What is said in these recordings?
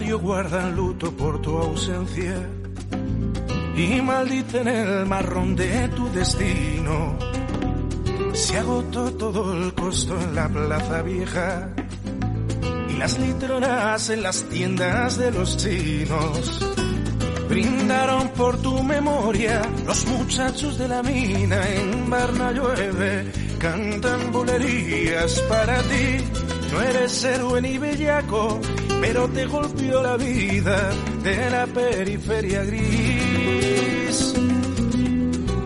barrio guardan luto por tu ausencia y maldicen el marrón de tu destino. Se agotó todo el costo en la plaza vieja y las litronas en las tiendas de los chinos. Brindaron por tu memoria los muchachos de la mina en Barna llueve, cantan bulerías para ti. No eres héroe ni bellaco, pero te golpeó la vida de la periferia gris.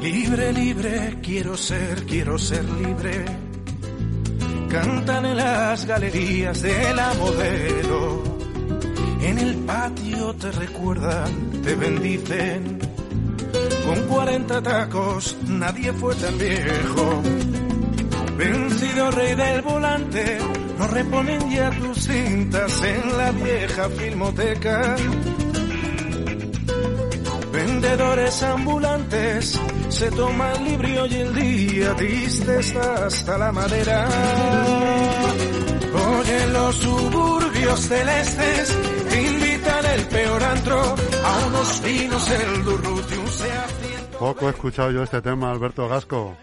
Libre, libre, quiero ser, quiero ser libre. Cantan en las galerías de la modelo. En el patio te recuerdan, te bendicen. Con 40 tacos nadie fue tan viejo. Vencido rey del volante, no reponen ya tus cintas en la vieja filmoteca. Vendedores ambulantes se toman libre hoy el día, triste está hasta la madera. Hoy en los suburbios celestes te invitan el peor antro a unos vinos el Durrutium se. Poco he escuchado yo este tema, Alberto Gasco.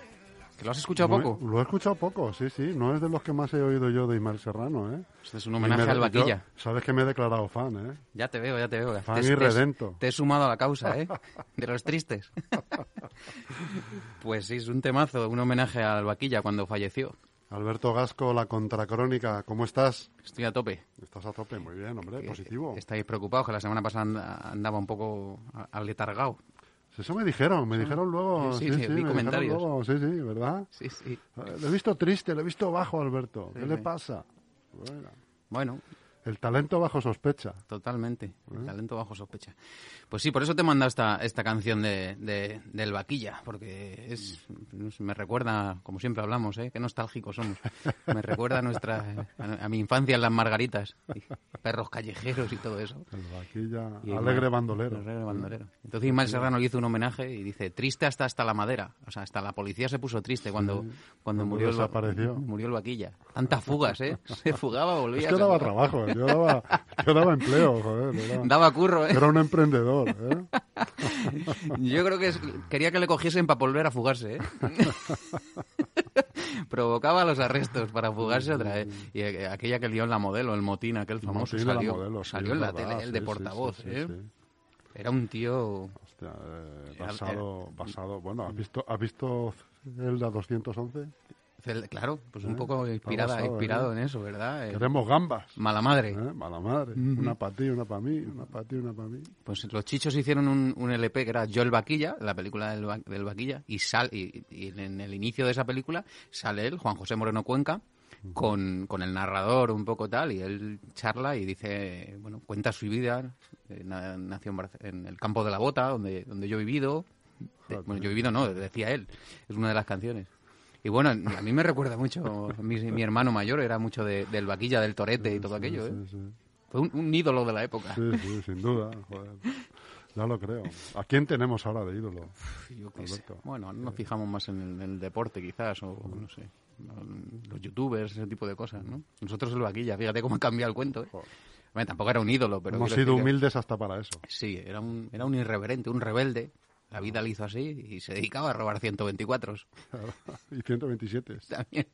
¿Que lo has escuchado No poco? Lo he escuchado poco, sí, sí. No es de los que más he oído yo de Ismael Serrano, ¿eh? Este es un homenaje me- al vaquilla. yo- sabes que me he declarado fan, ¿eh? Ya te veo, ya te veo. Fan te, y te- redento. te he sumado a la causa, ¿eh? De los tristes. pues sí, es un temazo, un homenaje al vaquilla cuando falleció. Alberto Gasco, la contracrónica, ¿cómo estás? Estoy a tope. Estás a tope, muy bien, hombre, positivo. Estáis preocupados que la semana pasada anda- andaba un poco aletargado. Eso me dijeron, me dijeron luego. Sí, Sí, sí, sí, vi me comentarios. luego, sí, sí, ¿verdad? Sí, sí. Eh, Le he visto triste, le he visto bajo, Alberto. ¿Qué le pasa? Bueno, Bueno, el talento bajo sospecha. totalmente. El talento bajo sospecha. Pues sí, por eso te he mandado esta, esta canción de, de- del vaquilla, porque es me recuerda, como siempre hablamos, ¿eh? qué nostálgicos somos. Me recuerda a nuestra a, a mi infancia en las margaritas, perros callejeros y todo eso. El vaquilla, Y alegre bandolero. alegre bandolero. Entonces Ismael Serrano le hizo un homenaje y dice, triste hasta hasta la madera. O sea, hasta la policía se puso triste cuando, cuando, cuando murió, el, murió el vaquilla. Tantas fugas, ¿eh? Se fugaba, volvía. Es que daba trabajo, yo daba, yo daba empleo, joder. Era, Daba curro, ¿eh? era un emprendedor, ¿eh? Yo creo que es- quería que le cogiesen para volver a fugarse, ¿eh? Provocaba los arrestos para fugarse otra vez. Y eh, aquella que lió en la modelo, el motín, aquel famoso, Motín salió, modelo, sí, salió en la verdad, tele, el de sí, portavoz, sí, ¿eh? Era un tío... Hostia, eh, basado, basado, bueno, ¿has visto, ¿has visto el de 211? Claro, pues un ¿Eh? poco inspirada, inspirado ¿eh? en eso, ¿verdad? Eh, Queremos gambas. Mala madre. ¿eh? Mala madre. Una para ti, una para mí, una para ti, una para mí. Pues los chichos hicieron un, un LP que era Yo el Vaquilla, la película del, del Vaquilla, y, sal, y, y en el inicio de esa película sale él, Juan José Moreno Cuenca, con, con el narrador un poco tal, y él charla y dice, bueno, cuenta su vida, na- nació en, el campo de la bota, donde, donde yo he vivido, bueno, yo he vivido no, decía él, es una de las canciones. Y bueno, a mí me recuerda mucho, mi, mi hermano mayor era mucho de- del Vaquilla, del Torete y todo aquello, ¿eh? Fue un, un ídolo de la época. Sí, sí, sin duda. Joder. Ya lo creo. ¿A quién tenemos ahora de ídolo? Yo qué sé. Alberto. Bueno, nos fijamos más en el, en el deporte quizás, o no sé, los youtubers, ese tipo de cosas, ¿no? Nosotros el vaquilla, fíjate cómo ha cambiado el cuento, ¿eh? Tampoco era un ídolo, pero... Hemos sido que- humildes hasta para eso. Sí, era un, era un irreverente, un rebelde. La vida le hizo así y se dedicaba a robar 124 y 127. también.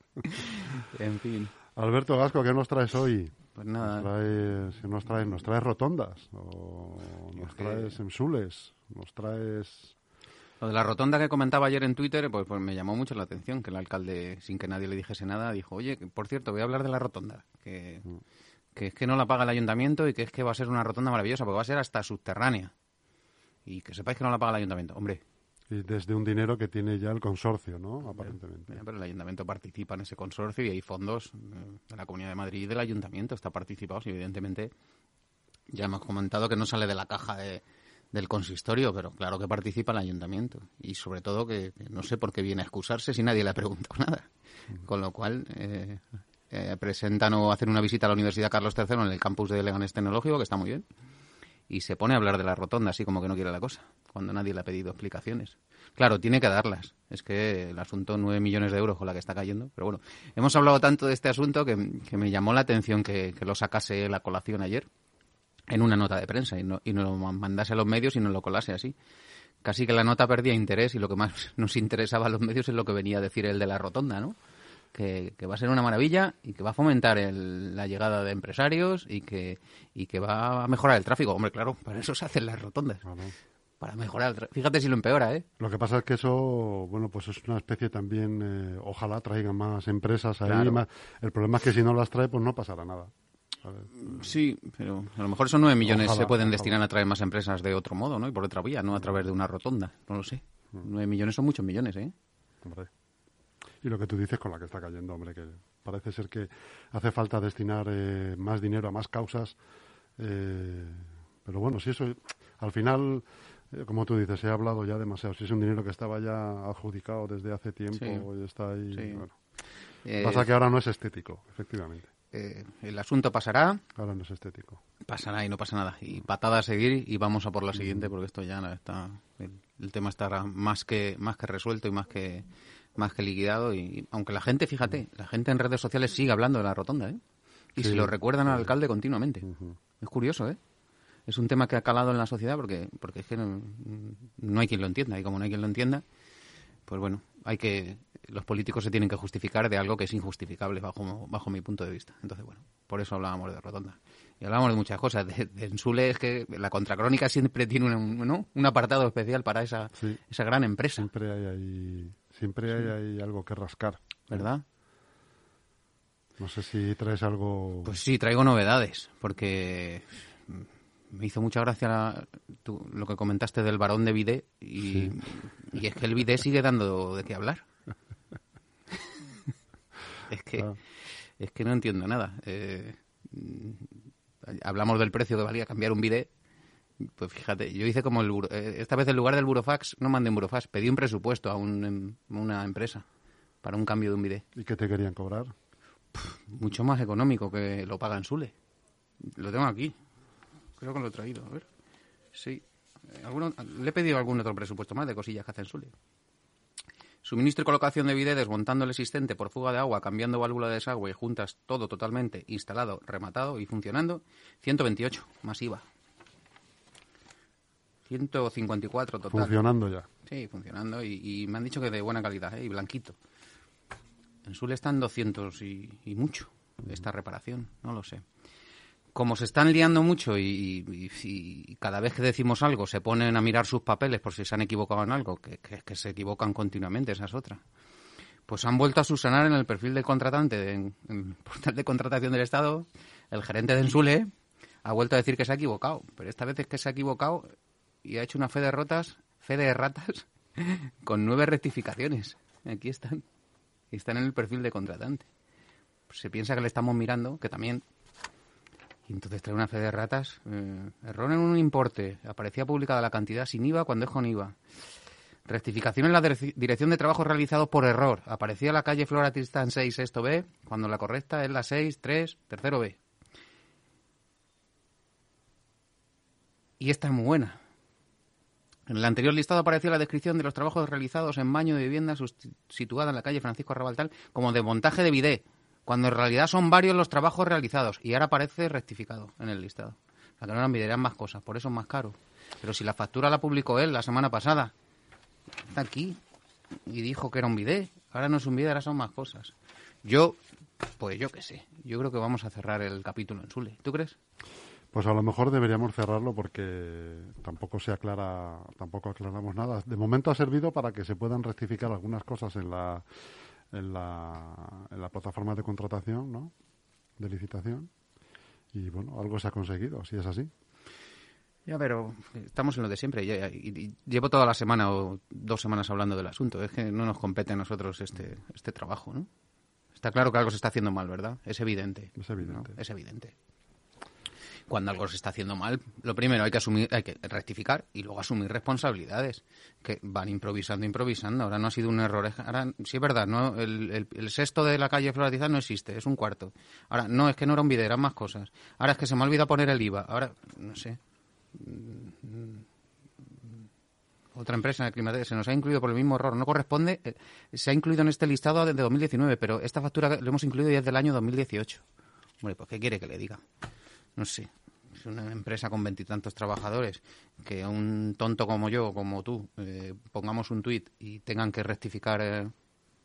en fin, Alberto Gasco, ¿qué nos traes hoy? pues ¿Nos nada. traes, ¿qué nos traes? ¿Nos traes rotondas? ¿O nos traes emsules? ¿Nos traes...? Lo de la rotonda que comentaba ayer en Twitter, pues, pues me llamó mucho la atención que el alcalde, sin que nadie le dijese nada, dijo, oye, que, por cierto, voy a hablar de la rotonda, que, que es que no la paga el ayuntamiento y que es que va a ser una rotonda maravillosa, porque va a ser hasta subterránea. Y que sepáis que no la paga el ayuntamiento. Hombre, Y desde un dinero que tiene ya el consorcio, ¿no? Aparentemente. pero el ayuntamiento participa en ese consorcio y hay fondos eh, de la Comunidad de Madrid y del ayuntamiento, está participado, y evidentemente ya hemos comentado que no sale de la caja de- del consistorio, pero claro que participa el ayuntamiento. Y sobre todo que, que no sé por qué viene a excusarse si nadie le ha preguntado nada. Con lo cual, eh, eh, presentan o hacen una visita a la Universidad Carlos III en el campus de Leganés Tecnológico, que está muy bien, y se pone a hablar de la rotonda, así como que no quiere la cosa, cuando nadie le ha pedido explicaciones. Claro, tiene que darlas. Es que el asunto, 9 millones de euros con la que está cayendo. Pero bueno, hemos hablado tanto de este asunto que, que me llamó la atención que, que lo sacase la colación ayer. en una nota de prensa y no, y no lo mandase a los medios y no lo colase así. Casi que la nota perdía interés y lo que más nos interesaba a los medios es lo que venía a decir el de la rotonda, ¿no? Que, que va a ser una maravilla y que va a fomentar el- la llegada de empresarios y que, y que va a mejorar el tráfico. Hombre, claro, para eso se hacen las rotondas. Claro. Para mejorar el tráfico. Fíjate si lo empeora, ¿eh? Lo que pasa es que eso, bueno, pues es una especie también, eh, ojalá traigan más empresas ahí. Claro. más- El problema es que si no las trae, pues no pasará nada. Sí, pero a lo mejor esos nueve millones Ojalá, se pueden ojalá. destinar a traer más empresas de otro modo, ¿no? Y por otra vía, no a través de una rotonda. No lo sé. Nueve millones son muchos millones, ¿eh? Hombre. Y lo que tú dices con la que está cayendo, hombre, que parece ser que hace falta destinar eh, más dinero a más causas. eh, pero bueno, si eso, al final, eh, como tú dices, se ha hablado ya demasiado. Si es un dinero que estaba ya adjudicado desde hace tiempo Sí. y está ahí. Sí. bueno. Eh, Pasa que ahora no es estético, efectivamente. eh, el asunto pasará, Ahora no es estético. pasará y no pasa nada. Y patada a seguir y vamos a por la siguiente porque esto ya no está... El, el tema estará más que, más que resuelto y más que, más que liquidado. Y aunque la gente, fíjate, la gente en redes sociales sigue hablando de la rotonda, ¿eh? Y Sí, se lo recuerdan al alcalde continuamente. Es curioso, ¿eh? Es un tema que ha calado en la sociedad porque, porque es que no, no hay quien lo entienda. Y como no hay quien lo entienda, pues bueno, hay que los políticos se tienen que justificar de algo que es injustificable bajo, bajo mi punto de vista. Entonces, bueno, por eso hablábamos de Rotonda. Y hablábamos de muchas cosas. De, de Ensule es que la contracrónica siempre tiene un, ¿no? un apartado especial para esa, Sí. esa gran empresa, Siempre hay ahí, siempre hay algo que rascar. ¿verdad? No sé si traes algo. Pues sí, traigo novedades, porque me hizo mucha gracia la- tú- lo que comentaste del varón de Vide y, y es que el Vide sigue dando de qué hablar. es que Claro. es que no entiendo nada. Eh, mm, hablamos del precio que valía cambiar un Vide. Pues fíjate, yo hice como el buro- eh, esta vez en lugar del burofax no mandé un burofax, pedí un presupuesto a un em- una empresa para un cambio de un Vide ¿Y qué te querían cobrar? mucho más económico que lo paga en Sule. Lo tengo aquí. Creo que lo he traído. A ver. Sí. Eh, alguno- le he pedido algún otro presupuesto más de cosillas que hace en Sule. Suministro y colocación de bidé desmontando el existente por fuga de agua, cambiando válvula de desagüe, juntas todo totalmente instalado, rematado y funcionando. 128, más IVA. 154 total. Funcionando ya. Sí, funcionando y, y me han dicho que de buena calidad ¿eh? y blanquito. En Sule están 200 y, y mucho esta reparación, no lo sé. Como se están liando mucho y, cada vez que decimos algo se ponen a mirar sus papeles por si se han equivocado en algo, que, que- que se equivocan continuamente, esa es otra. Pues han vuelto a subsanar en el perfil del contratante, de- en, en el portal de contratación del Estado, el gerente de Ensule ha vuelto a decir que se ha equivocado, pero esta vez es que se ha equivocado y ha hecho una fe de rotas, fe de ratas, con nueve rectificaciones. Aquí están. Están en el perfil de contratante. Pues se piensa que le estamos mirando, que también. Y entonces trae una fe de ratas. eh, error en un importe. Aparecía publicada la cantidad sin IVA cuando es con IVA. Rectificación en la direc- dirección de trabajo realizados por error. Aparecía la calle Flora Tristán 6, sexto B, cuando la correcta es la 6, 3, tercero B. Y esta es muy buena. En el anterior listado aparecía la descripción de los trabajos realizados en baño de vivienda situada en la calle Francisco Arrabaltal como de montaje de bidé, cuando en realidad son varios los trabajos realizados y ahora aparece rectificado en el listado. La que no eran bidé eran más cosas, por eso es más caro. Pero si la factura la publicó él la semana pasada, está aquí y dijo que era un bidé, ahora no es un bidé, ahora son más cosas. Yo, pues yo qué sé, yo creo que vamos a cerrar el capítulo en Sule. ¿Tú crees? Pues a lo mejor deberíamos cerrarlo porque tampoco se aclara, tampoco aclaramos nada. De momento ha servido para que se puedan rectificar algunas cosas en la en la, en la plataforma de contratación, ¿no? De licitación. Y bueno, algo se ha conseguido, si es así. Ya, pero estamos en lo de siempre. Ya- y- y llevo toda la semana o dos semanas hablando del asunto. Es que no nos compete a nosotros este, este trabajo, ¿no? Está claro que algo se está haciendo mal, ¿verdad? Es evidente. Es evidente. ¿no? Es evidente. Cuando algo se está haciendo mal, lo primero hay que asumir, hay que rectificar y luego asumir responsabilidades que van improvisando, improvisando. Ahora no ha sido un error. Ahora sí es verdad, no, el, sexto de la calle Floratizar no existe, es un cuarto. Ahora no es que no era un video, eran más cosas. Ahora es que se me ha olvidado poner el IVA. Ahora no sé. Otra empresa de climatera se nos ha incluido por el mismo error. No corresponde. eh, Se ha incluido en este listado desde 2019, pero esta factura lo hemos incluido desde el año 2018. Hombre, pues ¿qué quiere que le diga? No sé. es una empresa con veintitantos trabajadores, que un tonto como yo, como tú, eh, pongamos un tuit y tengan que rectificar eh,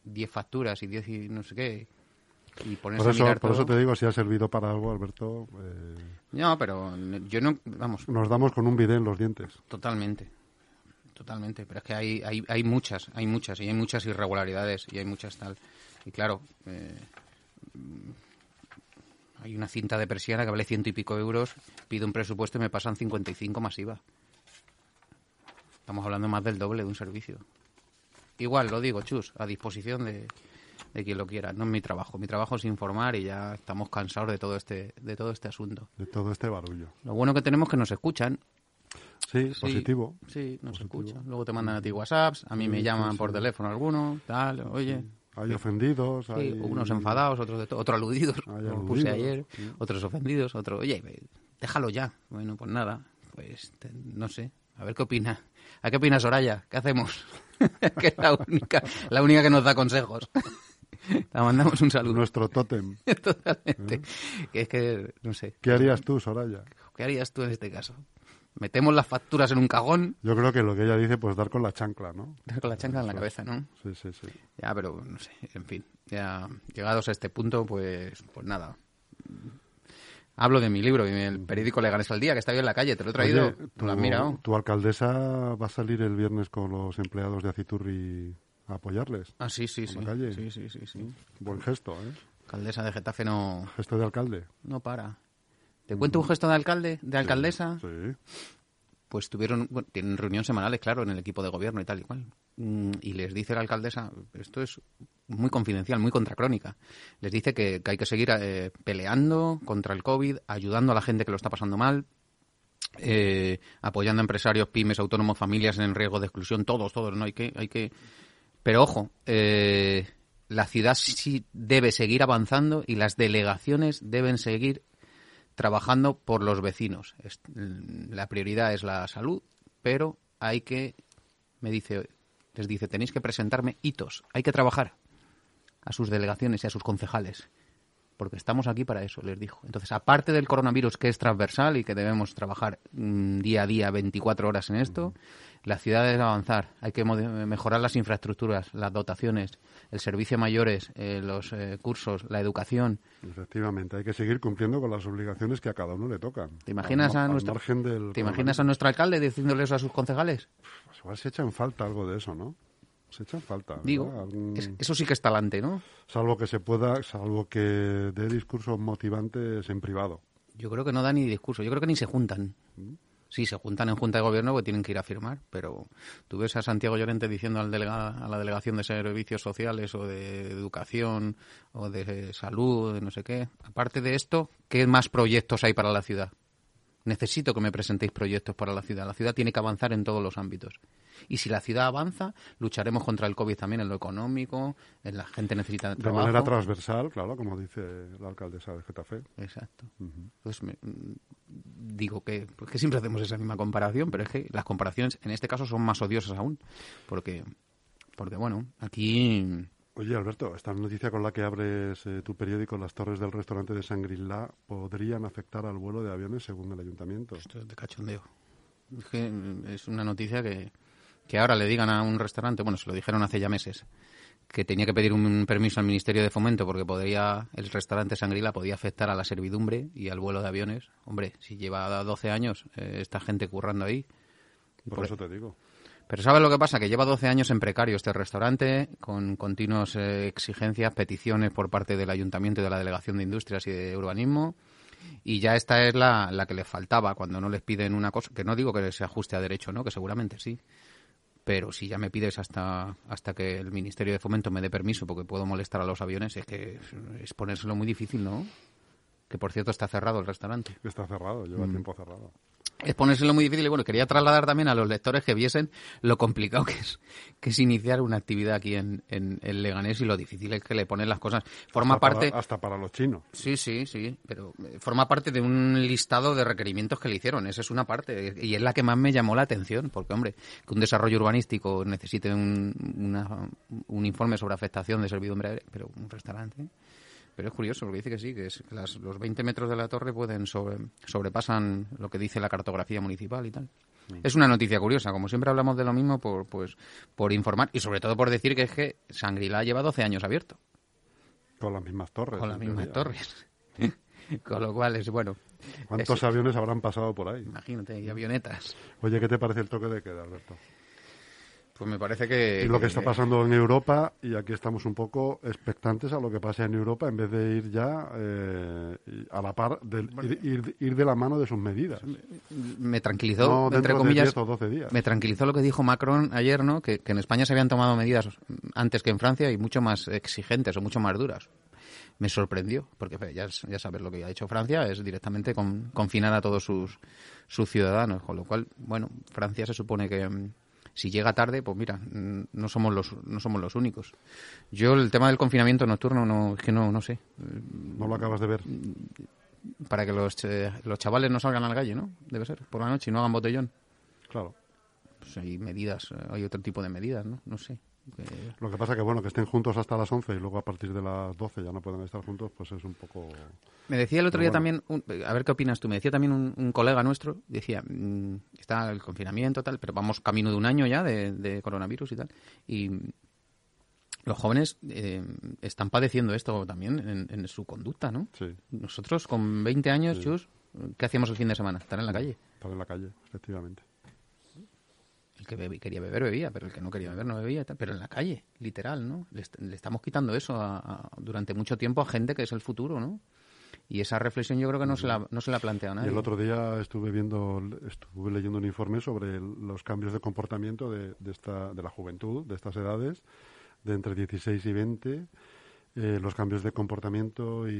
10 facturas y 10 y no sé qué, y Por eso, mirar por todo. eso te digo, si ha servido para algo, Alberto, eh, No, pero yo no, vamos, nos damos con un bidé en los dientes. Totalmente, totalmente. Pero es que hay, hay, hay muchas, hay muchas, y hay muchas irregularidades, y hay muchas tal. Y claro, eh, hay una cinta de persiana que vale ciento y pico euros, pido un presupuesto y me pasan 55 más IVA. Estamos hablando más del doble de un servicio. Igual, lo digo, chus, a disposición de, de quien lo quiera. No es mi trabajo. Mi trabajo es informar y ya estamos cansados de todo este, de todo este asunto. De todo este barullo. Lo bueno que tenemos es que nos escuchan Sí, Sí, positivo. Sí, nos Positivo. escuchan. Luego te mandan a ti WhatsApps, a mí me llaman sí, por teléfono algunos, tal, oye. Hay ofendidos, sí, hay... unos enfadados, otros otros aludidos, Hay como puse ayer, sí. otros ofendidos, otros, oye, déjalo ya. Bueno, pues nada, pues te- no sé, a ver qué opina. ¿A qué opina Soraya? ¿Qué hacemos? que es la única, la única que nos da consejos. La mandamos un saludo. Nuestro tótem. Totalmente. Que es que, no sé, ¿Qué harías tú, Soraya? ¿qué harías tú en este caso? Metemos las facturas en un cagón Yo creo que lo que ella dice, pues dar con la chancla, ¿no? con la chancla en la cabeza, ¿no? Sí, sí, sí. Ya, pero no sé, en fin, ya llegados a este punto, pues, pues nada. Hablo de mi libro y el periódico Leganés al Día, que está ahí en la calle, te lo he traído, Oye, ¿tú lo has mirado? tu alcaldesa va a salir el viernes con los empleados de Aciturri a apoyarles. Ah, sí, sí, sí. la calle. Sí, sí, sí, sí. Buen gesto, ¿eh? Alcaldesa de Getafe no, Gesto de alcalde. no para. ¿Te cuento un gesto de alcalde, de alcaldesa? Sí. Pues tuvieron, bueno, tienen reuniones semanales, claro, en el equipo de gobierno y tal y cual. Mm, Y les dice la alcaldesa, esto es muy confidencial, muy contracrónica, les dice que, que hay que seguir eh, peleando contra el COVID, ayudando a la gente que lo está pasando mal, eh, apoyando a empresarios, pymes, autónomos, familias en riesgo de exclusión, todos, todos, ¿no? Hay que, hay que... Pero ojo, eh, la ciudad sí debe seguir avanzando y las delegaciones deben seguir trabajando por los vecinos. Es- la prioridad es la salud, pero hay que, me dice, les dice, tenéis que presentarme hitos, hay que trabajar a sus delegaciones y a sus concejales, porque estamos aquí para eso, les dijo. Entonces, aparte del coronavirus que es transversal y que debemos trabajar mm, día a día 24 horas en esto, la ciudad debe avanzar, hay que mejorar las infraestructuras, las dotaciones, el servicio a mayores, eh, los eh, cursos, la educación, Efectivamente, hay que seguir cumpliendo con las obligaciones que a cada uno le tocan. ¿Te imaginas Al a nuestro, ¿te imaginas a nuestro alcalde diciéndole eso a sus concejales? Pues igual se echa en falta algo de eso, ¿no? Se echa en falta. ¿verdad? Digo, Algún- es- eso sí que es talante, ¿no? Salvo que se pueda, salvo que dé discursos motivantes en privado. Yo creo que no da ni discurso, yo creo que ni se juntan. Sí, se juntan en Junta de Gobierno porque tienen que ir a firmar, pero tú ves a Santiago Llorente diciendo al delega- a la Delegación de Servicios Sociales o de Educación o de Salud, de no sé qué. Aparte de esto, ¿qué más proyectos hay para la ciudad? Necesito que me presentéis proyectos para la ciudad. La ciudad tiene que avanzar en todos los ámbitos. Y si la ciudad avanza, lucharemos contra el COVID también en lo económico, en la gente necesita De trabajo. manera transversal, claro, como dice la alcaldesa de Getafe. Exacto. Pues me- mm, digo que, pues que siempre hacemos esa misma comparación, pero es que las comparaciones en este caso son más odiosas aún, porque, porque bueno, aquí Oye, Alberto, esta noticia con la que abres eh, tu periódico, las torres del restaurante de Sangrila, podrían afectar al vuelo de aviones según el ayuntamiento. esto es de cachondeo. Es que mm, es una noticia que, que ahora le digan a un restaurante, bueno, se lo dijeron hace ya meses, que tenía que pedir un permiso al Ministerio de Fomento porque podría el restaurante Sangrila podía afectar a la servidumbre y al vuelo de aviones. Hombre, si lleva 12 años eh, esta gente currando ahí, Por, Por- eso te digo. Pero ¿sabes lo que pasa? Que lleva 12 años en precario este restaurante, con continuas eh, exigencias, peticiones por parte del Ayuntamiento y de la Delegación de Industrias y de Urbanismo. Y ya esta es la, la que les faltaba cuando no les piden una cosa, que no digo que se ajuste a derecho, ¿no? Que seguramente sí. Pero si ya me pides hasta, hasta que el Ministerio de Fomento me dé permiso porque puedo molestar a los aviones, es que es, ponérselo muy difícil, ¿no? Que por cierto está cerrado el restaurante. Está cerrado, lleva Mm. tiempo cerrado. Es ponérselo muy difícil y bueno, quería trasladar también a los lectores que viesen lo complicado que es, que es iniciar una actividad aquí en, en, en Leganés y lo difícil es que le ponen las cosas. Forma hasta para- parte... hasta para los chinos. Sí, sí, sí, pero eh, forma parte de un listado de requerimientos que le hicieron. Esa es una parte y es la que más me llamó la atención, porque hombre, que un desarrollo urbanístico necesite un, una- un informe sobre afectación de servidumbre, pero un restaurante, Pero es curioso porque dice que sí, que es, que las- los 20 metros de la torre pueden sobre, sobrepasan lo que dice la cartografía municipal y tal. Es una noticia curiosa, como siempre hablamos de lo mismo, por, pues, por informar y sobre todo por decir que es que Shangri-La lleva 12 años abierto, Con las mismas torres. con las mismas torres. con lo cual es bueno. ¿Cuántos Es- aviones habrán pasado por ahí? Imagínate, y avionetas. Oye, ¿qué te parece el toque de queda, Alberto? Pues me parece que... Y lo que está pasando en Europa, y aquí estamos un poco expectantes a lo que pase en Europa, en vez de ir ya eh, a la par, del, ir, ir- ir de la mano de sus medidas. Me tranquilizó, No entre de comillas, 10 o 12 días. me tranquilizó lo que dijo Macron ayer, ¿no? Que, que en España se habían tomado medidas antes que en Francia y mucho más exigentes o mucho más duras. Me sorprendió, porque ya, ya sabes lo que ha hecho Francia, es directamente con- confinar a todos sus, sus ciudadanos, con lo cual, bueno, Francia se supone que si llega tarde, pues mira, mm, no somos los no somos los únicos. Yo el tema del confinamiento nocturno no es que no no sé, No lo acabas de ver. para que los, eh, los chavales no salgan a la calle, ¿no? Debe ser, por la noche y no hagan botellón. Claro. Pues hay medidas, eh, hay otro tipo de medidas, ¿no? No sé. Lo que pasa que, bueno, que estén juntos hasta las 11 y luego a partir de las 12 ya no pueden estar juntos, pues es un poco... Me decía el otro día bueno. también, un- a ver qué opinas tú, me decía también un, un colega nuestro, decía, mm, está el confinamiento tal, pero vamos camino de un año ya de, de coronavirus y tal, y los jóvenes eh, están padeciendo esto también en, en su conducta, ¿no? Sí, Nosotros con 20 años, Sí. Chus, ¿qué hacíamos el fin de semana? Estar en la calle. estar en la calle, efectivamente. El que quería beber bebía, pero el que no quería beber no bebía, y pero en la calle, literal, ¿no? Le, est- le estamos quitando eso a- a- durante mucho tiempo a gente que es el futuro, ¿no? Y esa reflexión yo creo que no se la, no se la plantea Y nadie. el otro día estuve viendo, estuve leyendo un informe sobre el- los cambios de comportamiento de, de esta, de la juventud, de estas edades, de entre 16 y 20, eh, los cambios de comportamiento y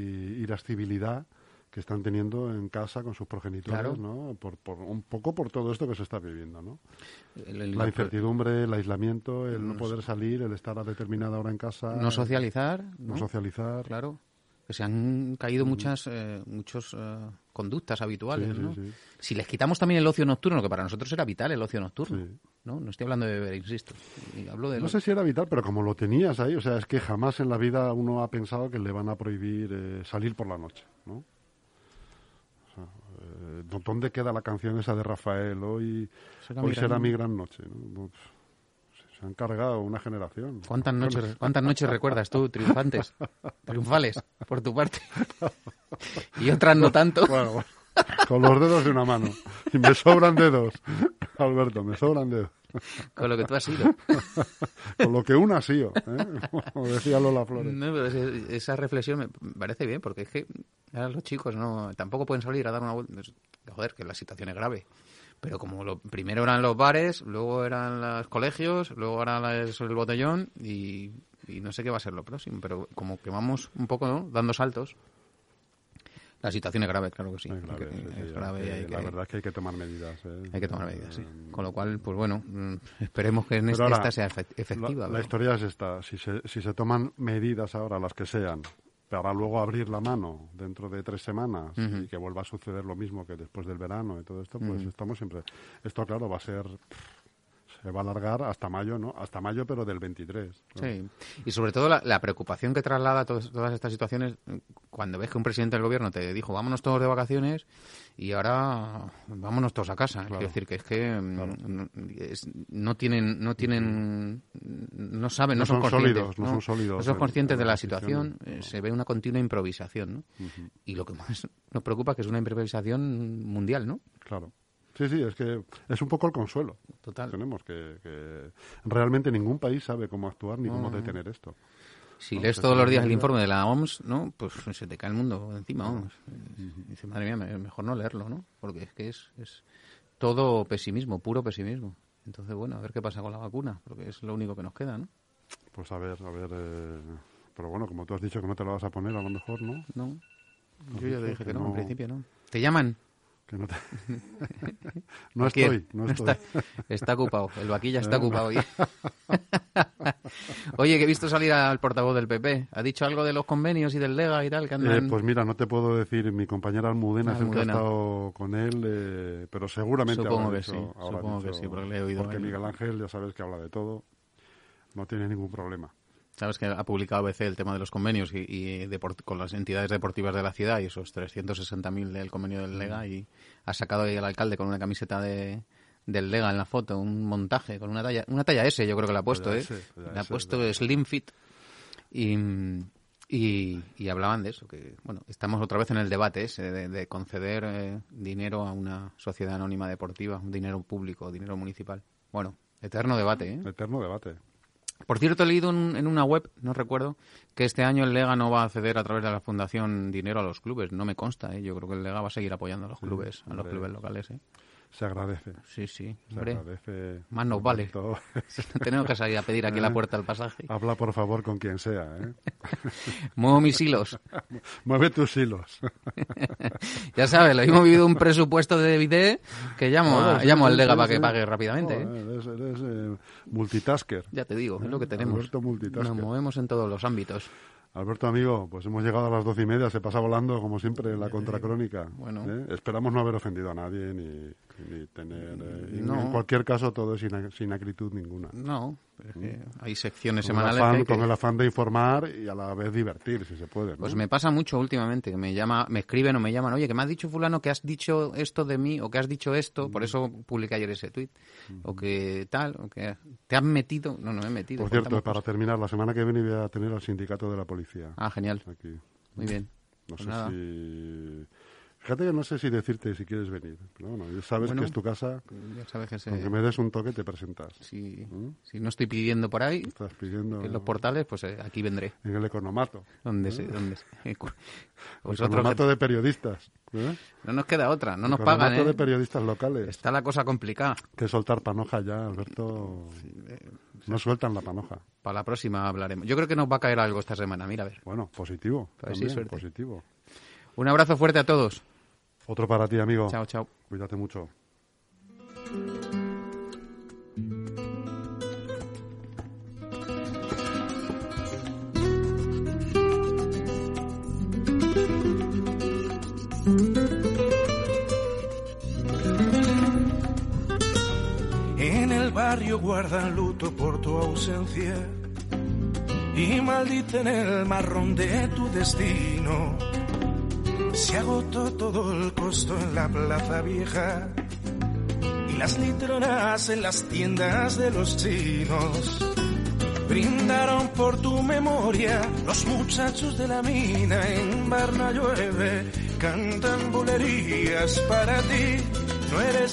irascibilidad que están teniendo en casa con sus progenitores, Claro. ¿no? Por, por- un poco por todo esto que se está viviendo, ¿no? El- el- La incertidumbre, el aislamiento, el no No poder salir, el estar a determinada hora en casa, no socializar, no ¿no? socializar. Claro. Que se han caído muchas eh, muchos eh, conductas habituales, Sí, ¿no? sí. Si les quitamos también el ocio nocturno, que para nosotros era vital el ocio nocturno. ¿no? No estoy hablando de beber, insisto. Hablo de No sé si era vital, pero como lo tenías ahí, o sea, es que jamás en la vida uno ha pensado que le van a prohibir eh, salir por la noche, ¿no? Eh, ¿dó- ¿Dónde queda la canción esa de Rafael? Hoy, Será hoy mi será gran- mi gran noche. ¿no? Se- se han cargado una generación. ¿Cuántas noches, ¿Cuántas noches recuerdas tú, triunfantes, triunfales, por tu parte? Y otras no tanto. Bueno, bueno, con los dedos de una mano. Y me sobran dedos, Alberto, me sobran dedos. Con lo que tú has sido. Con lo que uno ha sido, ¿eh? como decía Lola Flores. No, pero esa reflexión me parece bien, porque es que ahora los chicos no tampoco pueden salir a dar una vuelta. Joder, que la situación es grave. Pero como lo primero eran los bares, luego eran los colegios, luego ahora es el botellón y, y no sé qué va a ser lo próximo. Pero como que vamos un poco ¿no? dando saltos. La situación es grave, claro que sí. Es grave, Hay que- sí, sí, es hay grave y que- hay La verdad es que hay que tomar medidas. ¿eh? hay que tomar medidas, sí. Eh, Con lo cual, pues bueno, mm, esperemos que en este- ahora, esta sea La, efectiva. la historia es esta. Si se, si se toman medidas ahora, las que sean, para luego abrir la mano dentro de tres semanas y que vuelva a suceder lo mismo que después del verano y todo esto, pues estamos siempre... Esto, claro, va a ser... Se va a alargar hasta mayo, ¿no? Hasta mayo, pero del 23. ¿no? Sí, y sobre todo la, la preocupación que traslada todas, todas estas situaciones cuando ves que un presidente del gobierno te dijo vámonos todos de vacaciones y ahora vámonos todos a casa. Claro. Quiero decir que es que mm, no, es- no tienen, no tienen, no saben, no, No son, conscientes, sólidos, no son sólidos no son en- conscientes en de la situación. eh, se ve una continua improvisación, ¿no? Y lo que más nos preocupa es que es una improvisación mundial, ¿no? Claro. Sí, sí, es que es un poco el consuelo. Total. Tenemos que, que... Realmente ningún país sabe cómo actuar ni cómo No. detener esto. Si No, lees todos los días el informe de la OMS, ¿no? Pues se te cae el mundo encima, vamos. Y Dices, madre mía, me- mejor no leerlo, ¿no? Porque es que es, es todo pesimismo, puro pesimismo. Entonces, bueno, a ver qué pasa con la vacuna, porque es lo único que nos queda, ¿no? Pues a ver, a ver... eh, Pero bueno, como tú has dicho que no te lo vas a poner, a lo mejor, ¿no? No. Yo ya te dije que que no, en no. principio no. ¿Te llaman? Que no te... no ¿Quién? estoy, no estoy. Está, está ocupado, el vaquilla está ocupado hoy. Oye, que he visto salir al portavoz del PP. ¿Ha dicho algo de los convenios y del Lega y tal? Que Eh, pues mira, no te puedo decir, mi compañera Almudena es el que ha Almudena. estado con él, eh, pero seguramente Supongo habrá que dicho- sí, supongo que sí, porque le he oído Porque. Miguel Ángel, ya sabes que habla de todo, no tiene ningún problema. Sabes que ha publicado ABC el tema de los convenios y, y deport- con las entidades deportivas de la ciudad y esos 360.000 del convenio del Lega y ha sacado ahí al alcalde con una camiseta de del Lega en la foto, un montaje con una talla, una talla S yo creo que le ha puesto, ¿eh? S, talla Le ha S, puesto talla Slim Fit y, y, y hablaban de eso, que bueno, estamos otra vez en el debate ese de, de conceder eh, dinero a una sociedad anónima deportiva, un dinero público, dinero municipal. Bueno, eterno debate, ¿eh? Eterno debate. Por cierto, he leído en, en una web, no recuerdo, que este año el Lega no va a ceder a través de la fundación dinero a los clubes. No me consta, ¿eh? Yo creo que el Lega va a seguir apoyando a los clubes, a los clubes locales, ¿eh? Se agradece. Sí, sí, Se hombre. agradece. Más nos vale. Tenemos que salir a pedir aquí a Eh. la puerta el pasaje. Habla por favor con quien sea. ¿eh? Muevo mis hilos. Mueve tus hilos. Ya sabes, lo hemos vivido un presupuesto de DVD que llamo, a- llamo al Lega para que pague rápidamente, ¿eh? Joder, eres eres, eh, multitasker. Ya te digo, es lo que tenemos. Alberto Multitasker. Nos movemos en todos los ámbitos. Alberto, amigo, pues hemos llegado a las doce y media, se pasa volando, como siempre, en la contracrónica. Bueno. ¿eh? Esperamos no haber ofendido a nadie ni, ni tener... eh, No. En cualquier caso, todo es sin, sin acritud ninguna. No, es que hay secciones Con semanales afán, que- con el afán de informar y a la vez divertir, si se puede. ¿no? Pues me pasa mucho últimamente, que me llama, me escriben o me llaman, oye, que me has dicho fulano que has dicho esto de mí, o que has dicho esto, Mm. por eso publiqué ayer ese tuit, o que tal, o que te has metido, no, no me he metido. Por cierto, para cosas. terminar, la semana que viene voy a tener al sindicato de la policía Ah, genial, aquí. muy bien. No Pues sé nada. si... Fíjate que no sé si decirte si quieres venir. Pero bueno, ya sabes Bueno. que es tu casa. Ya sabes que se- Con que me des un toque te presentas. si, ¿Mm? si no estoy pidiendo por ahí, Estás pidiendo en los portales, pues eh, aquí vendré. en el economato. Donde se, donde se- El economato que- de periodistas. ¿eh? no nos queda otra, no nos Economato pagan, ¿eh? de periodistas locales. Está la cosa complicada. Que soltar panoja ya, Alberto. No sueltan la panoja. Para la próxima hablaremos. Yo creo que nos va a caer algo esta semana, mira a ver. Bueno, positivo. También, suerte. positivo. Un abrazo fuerte a todos. Otro para ti, amigo. Chao, chao. Cuídate mucho. En el barrio guardan luto por tu ausencia y maldicen el marrón de tu destino. Se agotó todo el costo en la plaza vieja y las litronas en las tiendas de los chinos. Brindaron por tu memoria los muchachos de la mina en Barna llueve, cantan bulerías para ti. No eres